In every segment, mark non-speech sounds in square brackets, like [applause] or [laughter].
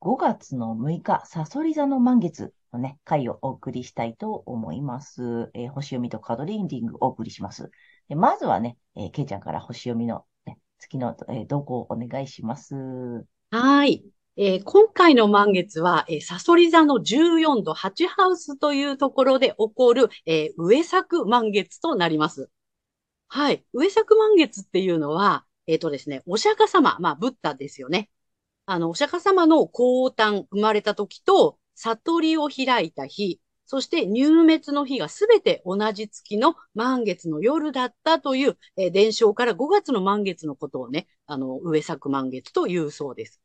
5月の6日、サソリ座の満月のね、回をお送りしたいと思います。えー、星読みとカードリーディングをお送りします。でまずはね、えー、ケイちゃんから星読みの、ね、月の、えー、動向をお願いします。はい。えー、今回の満月は、えー、サソリ座の14度8ハウスというところで起こる、えー、上作満月となります。はい。上作満月っていうのは、えっ、ー、とですね、お釈迦様、まあ、ブッダですよね。あの、お釈迦様の降誕、生まれた時と、悟りを開いた日、そして入滅の日がすべて同じ月の満月の夜だったという、えー、伝承から5月の満月のことをね、あの、上作満月というそうです。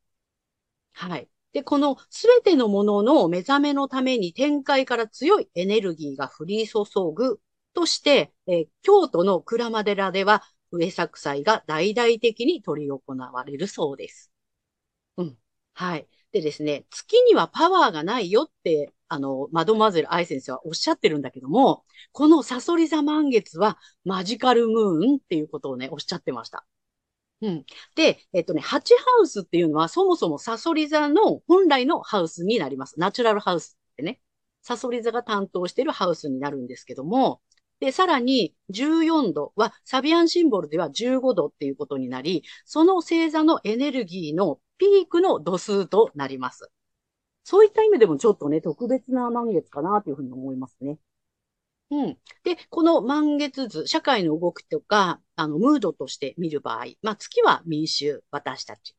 はい。で、このすべてのものの目覚めのために展開から強いエネルギーが降り注ぐとして、えー、京都の鞍馬寺では上作祭が大々的に取り行われるそうです。うん。はい。でですね、月にはパワーがないよって、あの、マドマゼル愛先生はおっしゃってるんだけども、このサソリ座満月はマジカルムーンっていうことをね、おっしゃってました。うん。で、えっとね、ハチハウスっていうのはそもそもサソリ座の本来のハウスになります。ナチュラルハウスってね。サソリ座が担当しているハウスになるんですけども、で、さらに14度はサビアンシンボルでは15度っていうことになり、その星座のエネルギーのピークの度数となります。そういった意味でもちょっとね、特別な満月かなというふうに思いますね。うん。で、この満月図、社会の動きとか、あの、ムードとして見る場合、まあ、月は民衆、私たち。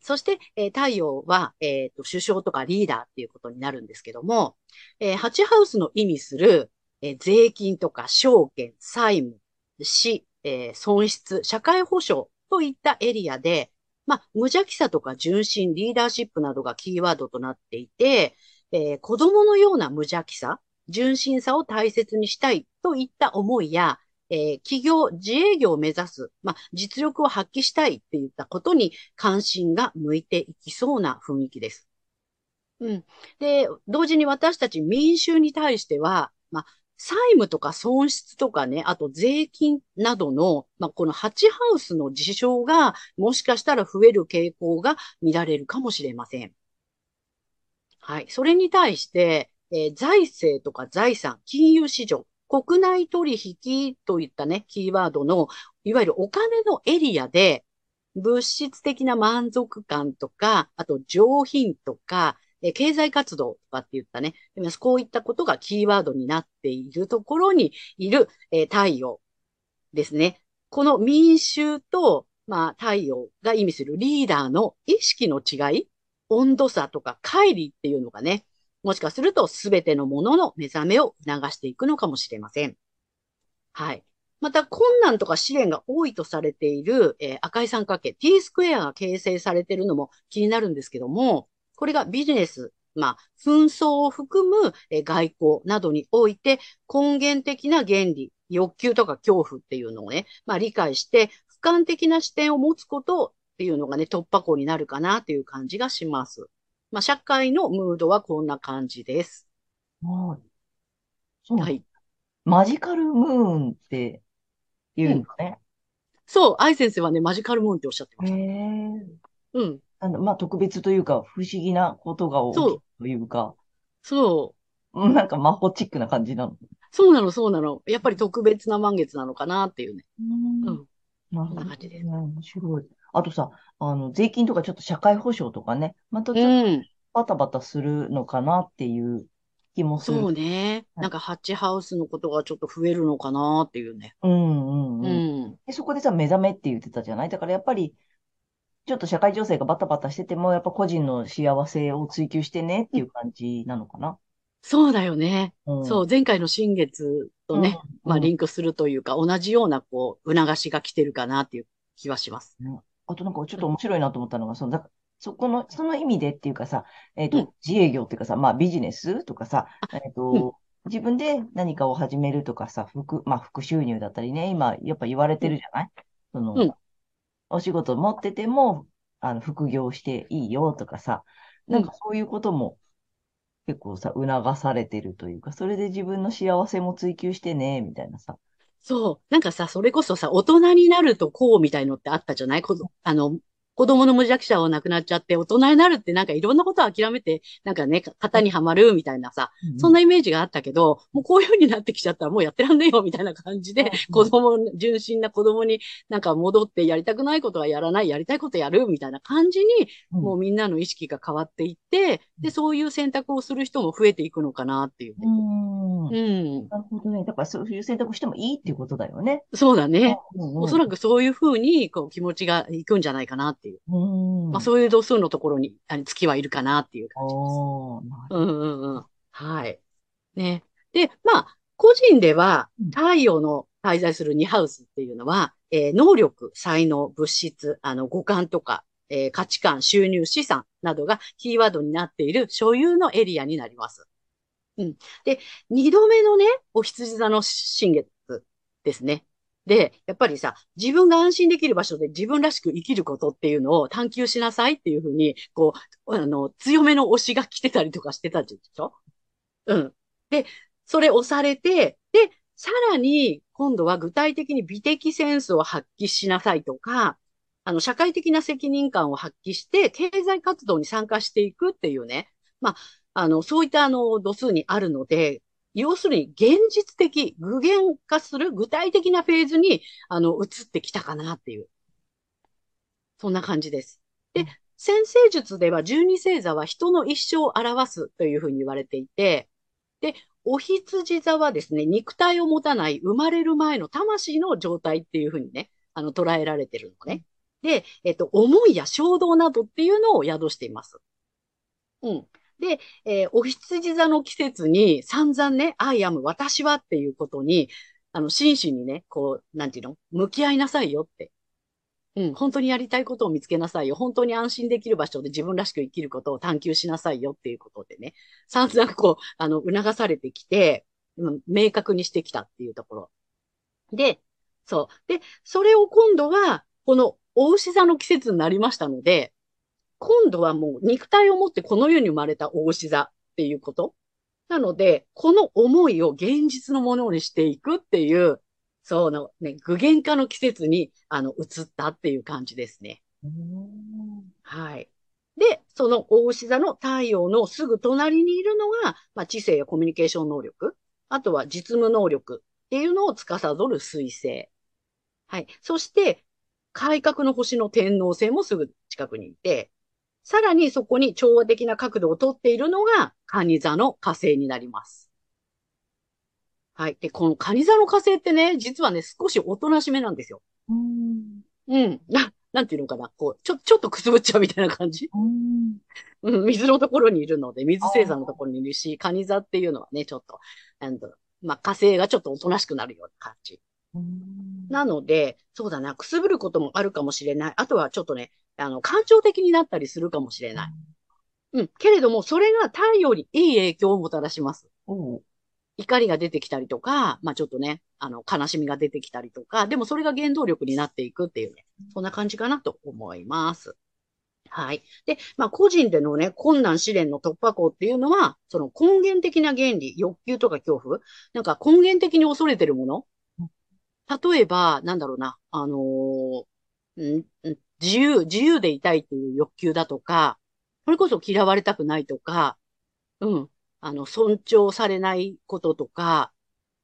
そして、えー、太陽は、えっ、ー、と、首相とかリーダーっていうことになるんですけども、えー、ハチハウスの意味する、えー、税金とか証券、債務、死、えー、損失、社会保障といったエリアで、まあ、無邪気さとか純真、リーダーシップなどがキーワードとなっていて、えー、子供のような無邪気さ、純真さを大切にしたいといった思いや、えー、企業、自営業を目指す、まあ、実力を発揮したいっていったことに関心が向いていきそうな雰囲気です。うん。で、同時に私たち民衆に対しては、まあ、債務とか損失とかね、あと税金などの、まあ、このハチハウスの事象が、もしかしたら増える傾向が見られるかもしれません。はい。それに対して、えー、財政とか財産、金融市場、国内取引といったね、キーワードの、いわゆるお金のエリアで、物質的な満足感とか、あと上品とか、え経済活動とかって言ったね、こういったことがキーワードになっているところにいる、え太陽ですね。この民衆と、まあ、太陽が意味するリーダーの意識の違い、温度差とか乖離っていうのがね、もしかすると全てのものの目覚めを促していくのかもしれません。はい。また、困難とか試練が多いとされている、えー、赤い三角形、T スクエアが形成されているのも気になるんですけども、これがビジネス、まあ、紛争を含む、えー、外交などにおいて根源的な原理、欲求とか恐怖っていうのをね、まあ理解して、俯瞰的な視点を持つことっていうのがね、突破口になるかなっていう感じがします。まあ、社会のムードはこんな感じです。はい。そう。はい。マジカルムーンって言うんだね。そう、愛先生はね、マジカルムーンっておっしゃってました。へえ。うん。あの、まあ、特別というか、不思議なことが起きるというか、そう。うんなんか魔法チックな感じなの。そうなの、そうなの。やっぱり特別な満月なのかなっていうね。うん。なるほど。な感じです。面白い。あとさ、あの、税金とかちょっと社会保障とかね、またちょっとバタバタするのかなっていう気もする。そうね。はいなんかハッチハウスのことがちょっと増えるのかなっていうね。うんうんううん。ん。で、そこでさ、目覚めって言ってたじゃない？だからやっぱり、ちょっと社会情勢がバタバタしてても、やっぱ個人の幸せを追求してねっていう感じなのかな。そうだよね。うん。そう、前回の新月とね、うん、まあうんリンクするというか、同じようなこう、促しが来てるかなっていう気はします。あとなんかちょっと面白いなと思ったのが、その、だそこの、その意味でっていうかさ、えっと、うん。自営業っていうかさ、まあビジネスとかさ、えっうん。と、自分で何かを始めるとかさ、副、まあ副収入だったりね、今やっぱ言われてるじゃない？その、うんお仕事持ってても、あの、副業していいよとかさ、なんかそういうことも結構さ、促されてるというか、それで自分の幸せも追求してね、みたいなさ。そう。なんかさ、それこそさ、大人になるとこうみたいのってあったじゃない？あの、子供の無弱者は亡くなっちゃって、大人になるってなんかいろんなことを諦めて、なんかね、型にはまるみたいなさ、そんなイメージがあったけど、もうこういう風になってきちゃったらもうやってらんねえよみたいな感じでうん、子供、純真な子供になんか戻ってやりたくないことはやらない、やりたいことやるみたいな感じに、うんもうみんなの意識が変わっていって、で、そういう選択をする人も増えていくのかなっていうね。うん。うん。なるほどね。だからそういう選択してもいいっていうことだよね。そうだね。うんうんおそらくそういう風に、こう、気持ちがいくんじゃないかなっていう。うん。まあ、そういう度数のところに、あの月はいるかなっていう感じです。うんうんうん。はい。ね。で、まあ、個人ではうん、太陽の滞在する2ハウスっていうのは、えー能力、才能、物質、あの、五感とか、えー価値観、収入、資産などがキーワードになっている所有のエリアになります。うん。で、二度目のね、お羊座の新月ですね。で、やっぱりさ、自分が安心できる場所で自分らしく生きることっていうのを探求しなさいっていうふうに、こう、あの、強めの推しが来てたりとかしてたでしょ？うん。で、それ押されて、で、さらに、今度は具体的に美的センスを発揮しなさいとか、あの、社会的な責任感を発揮して、経済活動に参加していくっていうね。まあ、あの、そういったあの、度数にあるので、要するに現実的、具現化する具体的なフェーズに、あの、移ってきたかなっていう。そんな感じです。で、先生術では十二星座は人の一生を表すというふうに言われていて、で、お羊座はですね、肉体を持たない生まれる前の魂の状態っていうふうにね、あの、捉えられてるのね。で、えっと、思いや衝動などっていうのを宿しています。うん。で、えーお羊座の季節に散々ね、I am 私はっていうことに、あの、真摯にね、こう、なんていうの？向き合いなさいよって。うん、本当にやりたいことを見つけなさいよ。本当に安心できる場所で自分らしく生きることを探求しなさいよっていうことでね、散々こう、あの、促されてきて、明確にしてきたっていうところ。で、そう。で、それを今度は、この、お牛座の季節になりましたので、今度はもう肉体を持ってこの世に生まれたお牛座っていうこと。なので、この思いを現実のものにしていくっていう、そのね、具現化の季節に、あの、移ったっていう感じですね。はい。で、その大牛座の太陽のすぐ隣にいるのが、まあ、知性やコミュニケーション能力、あとは実務能力っていうのを司る水星。はい。そして、改革の星の天王星もすぐ近くにいて、さらにそこに調和的な角度をとっているのが、蟹座の火星になります。はい。で、この蟹座の火星ってね、実はね、少しおとなしめなんですよ。うんうん。な、なんていうのかな。こう、ちょ、ちょっとくすぶっちゃうみたいな感じ。[laughs] うんうん、水のところにいるので、水星座のところにいるし、蟹座っていうのはね、ちょっと、なんだろうまあ、火星がちょっとおとなしくなるような感じ。うんなので、そうだな、くすぶることもあるかもしれない。あとはちょっとね、あの、感情的になったりするかもしれない。うん。けれども、それが太陽にいい影響をもたらします。おう怒りが出てきたりとか、まあちょっとね、あの、悲しみが出てきたりとか、でもそれが原動力になっていくっていうね、そんな感じかなと思います。はい。で、まあ個人でのね、困難試練の突破口っていうのは、その根源的な原理、欲求とか恐怖、なんか根源的に恐れてるもの？例えば、なんだろうな、あのー自由、自由でいたいっていう欲求だとか、それこそ嫌われたくないとか、うん。あの、尊重されないこととか、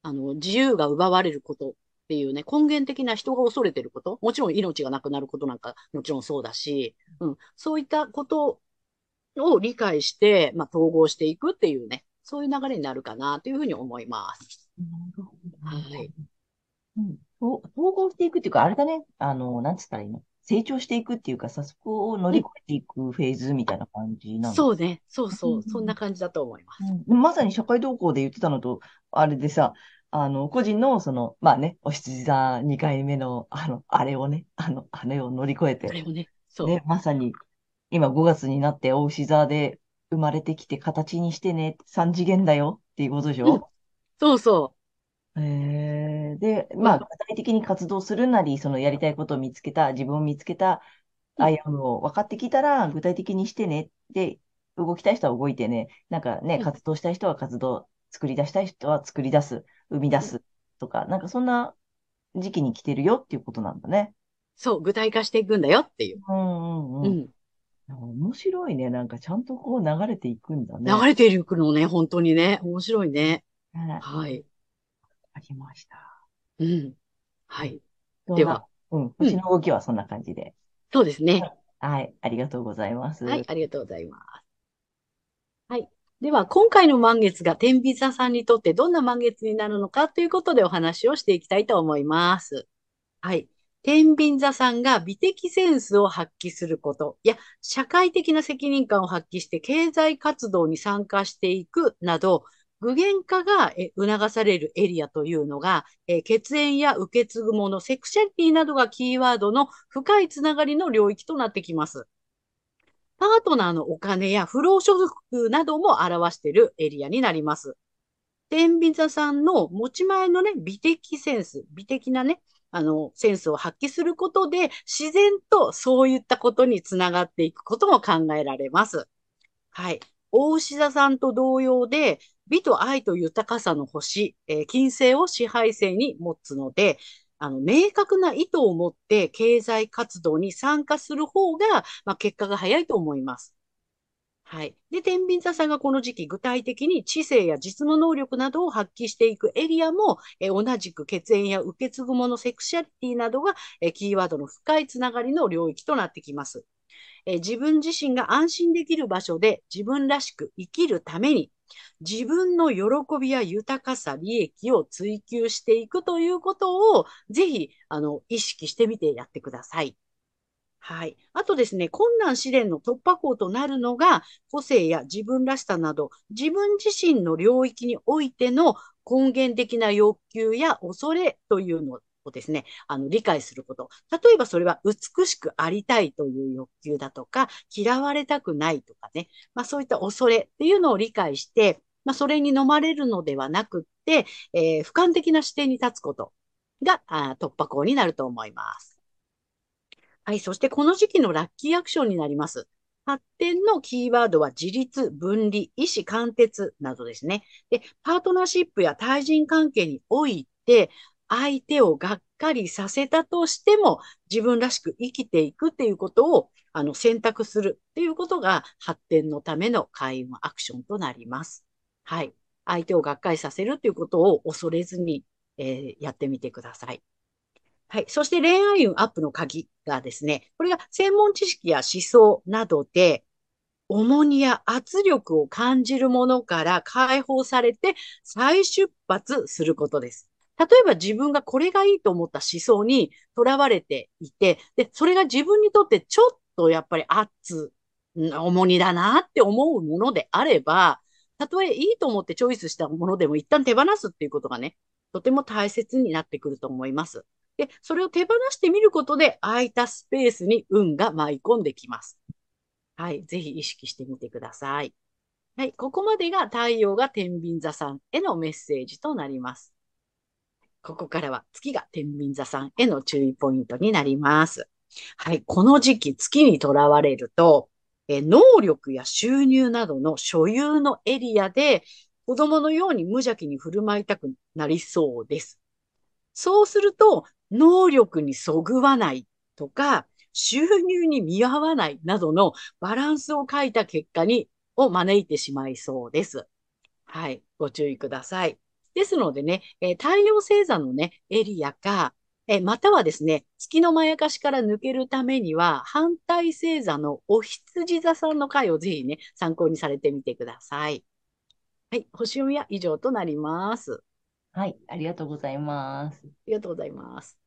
あの、自由が奪われることっていうね、根源的な人が恐れてること、もちろん命がなくなることなんかもちろんそうだし、うん、そういったことを理解して、まあ、統合していくっていうね、そういう流れになるかなというふうに思います。なるほど。はい。うん。統合していくっていうか、あれだね。あの、なんつったらいいの？成長していくっていうかさ、そこを乗り越えていくフェーズみたいな感じなの、そうね。そうそう。そんな感じだと思います。うん、まさに社会動向で言ってたのと、あれでさ、あの、個人の、その、まあね、お羊座2回目の、あの、あれをね、あの、あれを乗り越えて、あれをね、そう。ね、まさに、今5月になって、お牛座で生まれてきて形にしてね、3次元だよっていうことでしょ、うん、そうそう。えー、で、まあ、具体的に活動するなり、そのやりたいことを見つけた、自分を見つけた、アイアムを分かってきたら、具体的にしてね。で、動きたい人は動いてね、なんかね、活動したい人は活動、作り出したい人は作り出す、生み出すとか、なんかそんな時期に来てるよっていうことなんだね。そう、具体化していくんだよっていう。うんうんうん。うん面白いね。なんかちゃんとこう流れていくんだね。流れていくのね、本当にね。面白いね。ねはい。ありました。うん。はい。では、うん。星の動きはそんな感じで。そうですね。はい。ありがとうございます。はい。ありがとうございます。はい。では、今回の満月が天秤座さんにとってどんな満月になるのかということでお話をしていきたいと思います。はい。天秤座さんが美的センスを発揮すること、いや、社会的な責任感を発揮して経済活動に参加していくなど、具現化が促されるエリアというのが、血縁や受け継ぐもの、セクシャリティなどがキーワードの深いつながりの領域となってきます。パートナーのお金や不労所得なども表しているエリアになります。天秤座さんの持ち前のね、美的センス、美的なね、あの、センスを発揮することで、自然とそういったことにつながっていくことも考えられます。はい。大牛座さんと同様で、美と愛と豊かさの星、えー、金星を支配性に持つので、あの、明確な意図を持って経済活動に参加する方が、まあ、結果が早いと思います。はい。で、天秤座さんがこの時期具体的に知性や実務能力などを発揮していくエリアも、え同じく血縁や受け継ぐもの、セクシャリティなどが、えキーワードの深いつながりの領域となってきます。え自分自身が安心できる場所で自分らしく生きるために、自分の喜びや豊かさ、利益を追求していくということを、ぜひ、あの、意識してみてやってください。はい。あとですね、困難試練の突破口となるのが、個性や自分らしさなど、自分自身の領域においての根源的な欲求や恐れというのをですね、あの、理解すること。例えばそれは美しくありたいという欲求だとか、嫌われたくないとかね、まあそういった恐れっていうのを理解して、まあそれに飲まれるのではなくって、えー、俯瞰的な視点に立つことがあ突破口になると思います。はい、そしてこの時期のラッキーアクションになります。発展のキーワードは自立、分離、意思貫徹などですね。で、パートナーシップや対人関係において、相手をがっかりさせたとしても、自分らしく生きていくっていうことを、あの、選択するっていうことが発展のための開運アクションとなります。はい。相手をがっかりさせるっていうことを恐れずに、えー、やってみてください。はい。そして恋愛運アップの鍵がですね、これが専門知識や思想などで、重荷や圧力を感じるものから解放されて再出発することです。例えば自分がこれがいいと思った思想にとらわれていて、で、それが自分にとってちょっとやっぱり圧、重荷だなって思うものであれば、たとえいいと思ってチョイスしたものでも一旦手放すっていうことがね、とても大切になってくると思います。で、それを手放してみることで空いたスペースに運が舞い込んできます。はい。ぜひ意識してみてください。はい。ここまでが太陽が天秤座さんへのメッセージとなります。ここからは月が天秤座さんへの注意ポイントになります。はい。この時期月にとらわれると、え能力や収入などの所有のエリアで子供のように無邪気に振る舞いたくなりそうです。そうすると、能力にそぐわないとか、収入に見合わないなどのバランスを書いた結果に、を招いてしまいそうです。はい。ご注意ください。ですのでね、えー、太陽星座のね、エリアか、えー、またはですね、月のまやかしから抜けるためには、反対星座のお羊座さんの回をぜひね、参考にされてみてください。はい。星読みは以上となります。はい、ありがとうございます。ありがとうございます。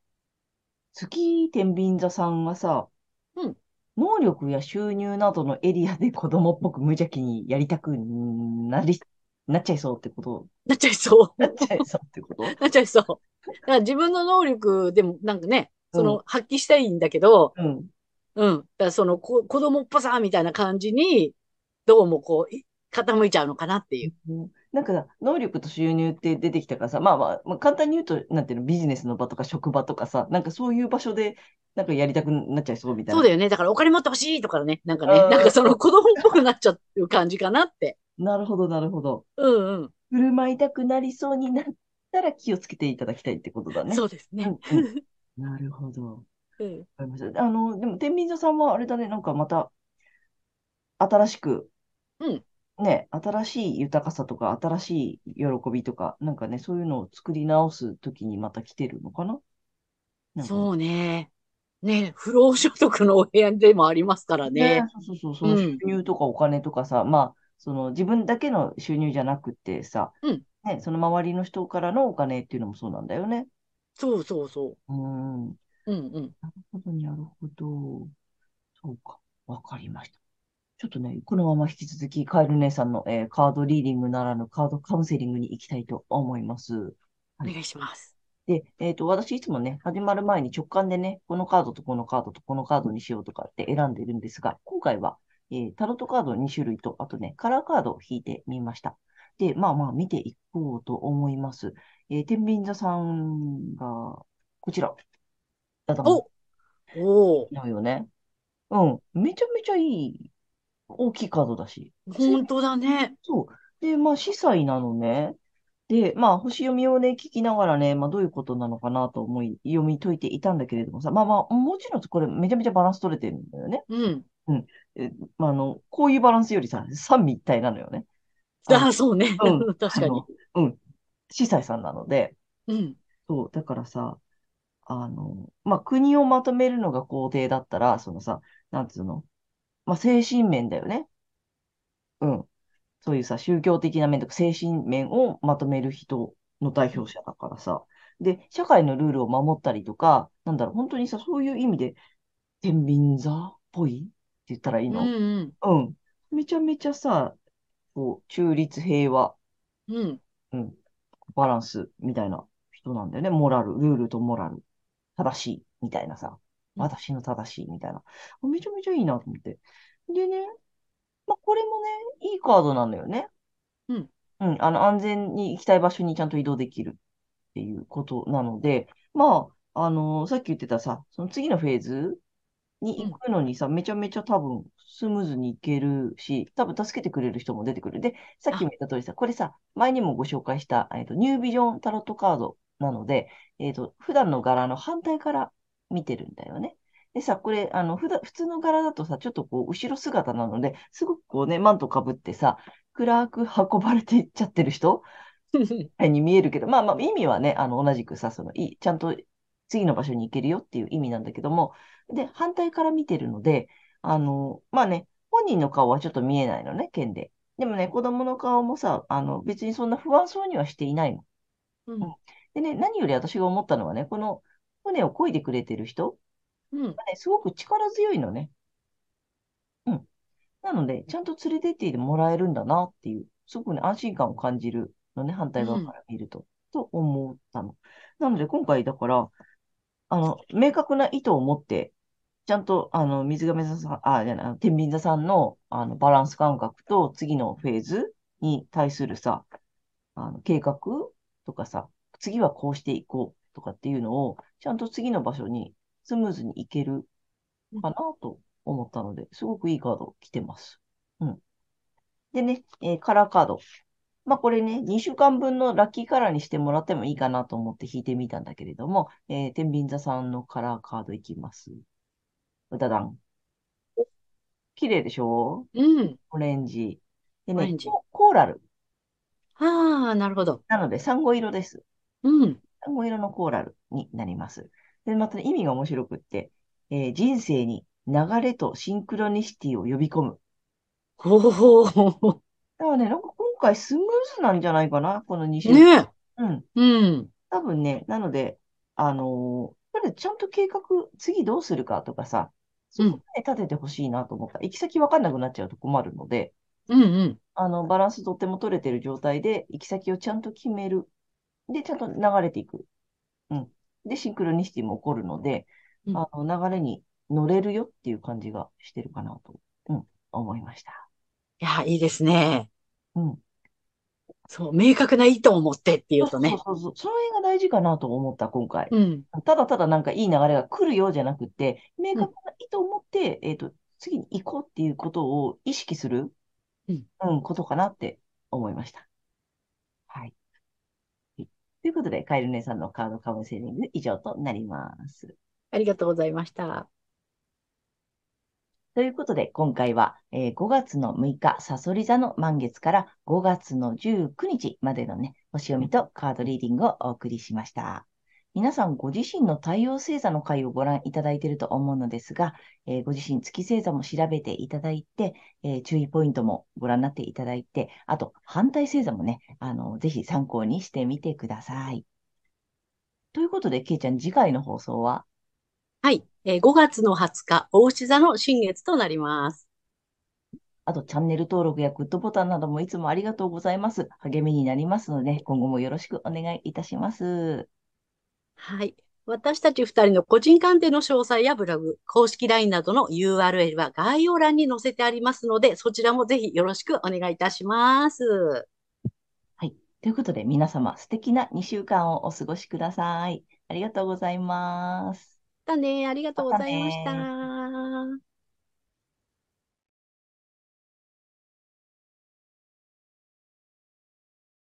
月天秤座さんはさ、うん能力や収入などのエリアで子供っぽく無邪気にやりたくなり、なっちゃいそうってことなっちゃいそう。なっちゃいそうってこと？なっちゃいそう。だから自分の能力でもなんかね、そのうん発揮したいんだけど、うん。うん。だからそのこ子供っぽさみたいな感じに、どうもこう、い傾いちゃうのかなっていう。うんなんかさ、能力と収入って出てきたからさ、まあまあ、まあ、簡単に言うと、なんていうの、ビジネスの場とか職場とかさ、なんかそういう場所で、なんかやりたくなっちゃいそうみたいな。そうだよね。だからお金持ってほしいとかね。なんかね、うんなんかその子供っぽくなっちゃう感じかなって。なるほど、なるほど。うんうん。振る舞いたくなりそうになったら気をつけていただきたいってことだね。そうですね。うんうんなるほど。わうんかりました。あの、でも、天秤座さんはあれだね、なんかまた、新しく、うんね、新しい豊かさとか、新しい喜びとか、なんかね、そういうのを作り直すときにまた来てるのかな？そうね。ね、不労所得のお部屋でもありますからね。ね、そうそうそう、その収入とかお金とかさ、まあ、その自分だけの収入じゃなくてさ、うんね、その周りの人からのお金っていうのもそうなんだよね。そうそうそうーん。う。うんうん。なるほど、なるほど。そうか。わかりました。ちょっとね、このまま引き続き、カエル姉さんの、えーカードリーディングならぬカードカウンセリングに行きたいと思います。はいお願いします。で、えっと、私いつもね、始まる前に直感でね、このカードとこのカードとこのカードにしようとかって選んでるんですが、今回は、えータロットカード2種類と、あとね、カラーカードを引いてみました。で、まあまあ見ていこうと思います。えー、天秤座さんが、こちら。だおおのよね。うん。めちゃめちゃいい、大きいカードだし。本当だね。そう。で、まあ、司祭なのね。で、まあ、星読みをね、聞きながらね、まあ、どういうことなのかなと思い、読み解いていたんだけれどもさ、まあまあ、もちろんこれめちゃめちゃバランス取れてるんだよね。うん。えまあ、あの、こういうバランスよりさ、三位一体なのよね。あ、そうね。うん [laughs] 確かに。うん。司祭さんなので、うん。そう、だからさ、あの、まあ、国をまとめるのが皇帝だったら、そのさ、なんつうの、まあ、精神面だよね。うん。そういうさ、宗教的な面とか精神面をまとめる人の代表者だからさ。で、社会のルールを守ったりとか、なんだろう、本当にさ、そういう意味で、天秤座っぽい？言ったらいいうんのうん。うん。めちゃめちゃさ、こう、中立平和、うん。うん、バランスみたいな人なんだよね。モラル、ルールとモラル。正しい、みたいなさ。うん私の正しい、みたいな。めちゃめちゃいいなと思って。でね、まあ、これもね、いいカードなんだよね。うん。うん、あの、安全に行きたい場所にちゃんと移動できるっていうことなので、まあ、あのさっき言ってたさ、その次のフェーズに行くのにさ、めちゃめちゃ多分スムーズに行けるし、多分助けてくれる人も出てくる。で、さっきも言った通りさ、これさ、前にもご紹介した、えっと、ニュービジョンタロットカードなので、えっと、普段の柄の反対から見てるんだよね。でさ、これ、あの、普段、普通の柄だとさ、ちょっとこう、後ろ姿なので、すごくこうね、マントかぶってさ、暗く運ばれていっちゃってる人に見えるけど、まあまあ、意味はね、あの、同じくさ、その、いい、ちゃんと次の場所に行けるよっていう意味なんだけども、で、反対から見てるので、あの、まあね、本人の顔はちょっと見えないのね、剣で。でもね、子供の顔もさ、あの、別にそんな不安そうにはしていないの。うん。でね、何より私が思ったのはね、この船を漕いでくれてる人うん。がね、すごく力強いのね。うん。なので、ちゃんと連れてってもらえるんだなっていう、すごくね、安心感を感じるのね、反対側から見ると、と思ったの。なので、今回だから、あの、明確な意図を持って、ちゃんと、あの、水亀座さん、あ、じゃない、天秤座さんの、あの、バランス感覚と次のフェーズに対するさ、あの、計画とかさ、次はこうしていこうとかっていうのを、ちゃんと次の場所にスムーズに行けるかなと思ったので、すごくいいカード来てます。うん。でね、えーカラーカード。まあこれね、2週間分のラッキーカラーにしてもらってもいいかなと思って引いてみたんだけれども、えー、天秤座さんのカラーカードいきます。うだだん。綺麗でしょ？うん。オレンジ。でねオレンジ、ココーラル。ああ、なるほど。なので、サンゴ色です。うん。サンゴ色のコーラルになります。で、またね、意味が面白くって、えー人生に流れとシンクロニシティを呼び込む。ほほほほ。だからね、なんか今回スムーズなんじゃないかな、この2週間。ねうん。え。うん。多分ね、なので、あのーちゃんと計画、次どうするかとかさ、そこまで立ててほしいなと思った。行き先わかんなくなっちゃうと困るので、うんうん。あの、バランスとっても取れてる状態で、行き先をちゃんと決める。で、ちゃんと流れていく。うん。で、シンクロニシティも起こるので、うんあの、流れに乗れるよっていう感じがしてるかなと、うん、思いました。いや、いいですね。うん。そう、明確な意図を持ってっていうとね。そうそうそう。その辺が大事かなと思った、今回。うん。ただただなんかいい流れが来るようじゃなくて、明確な意図を持って、えっと、次に行こうっていうことを意識する、うん、うん、ことかなって思いました。はい。はいということで、カエル姉さんのカードカウンセリング以上となります。ありがとうございました。ということで、今回は、え5月の6日、サソリ座の満月から5月の19日までのね、星読みとカードリーディングをお送りしました。皆さんご自身の太陽星座の回をご覧いただいていると思うのですが、えーご自身月星座も調べていただいて、えー注意ポイントもご覧になっていただいて、あと反対星座もね、あの、ぜひ参考にしてみてください。ということで、けいちゃん、次回の放送は？はい。えー5月の20日、大牛座の新月となります。あと、チャンネル登録やグッドボタンなどもいつもありがとうございます。励みになりますので、今後もよろしくお願いいたします。はい。私たち二人の個人鑑定の詳細やブログ、公式 LINE などの URL は概要欄に載せてありますので、そちらもぜひよろしくお願いいたします。はい。ということで、皆様、素敵な2週間をお過ごしください。ありがとうございます。たね。ありがとうございましたねた。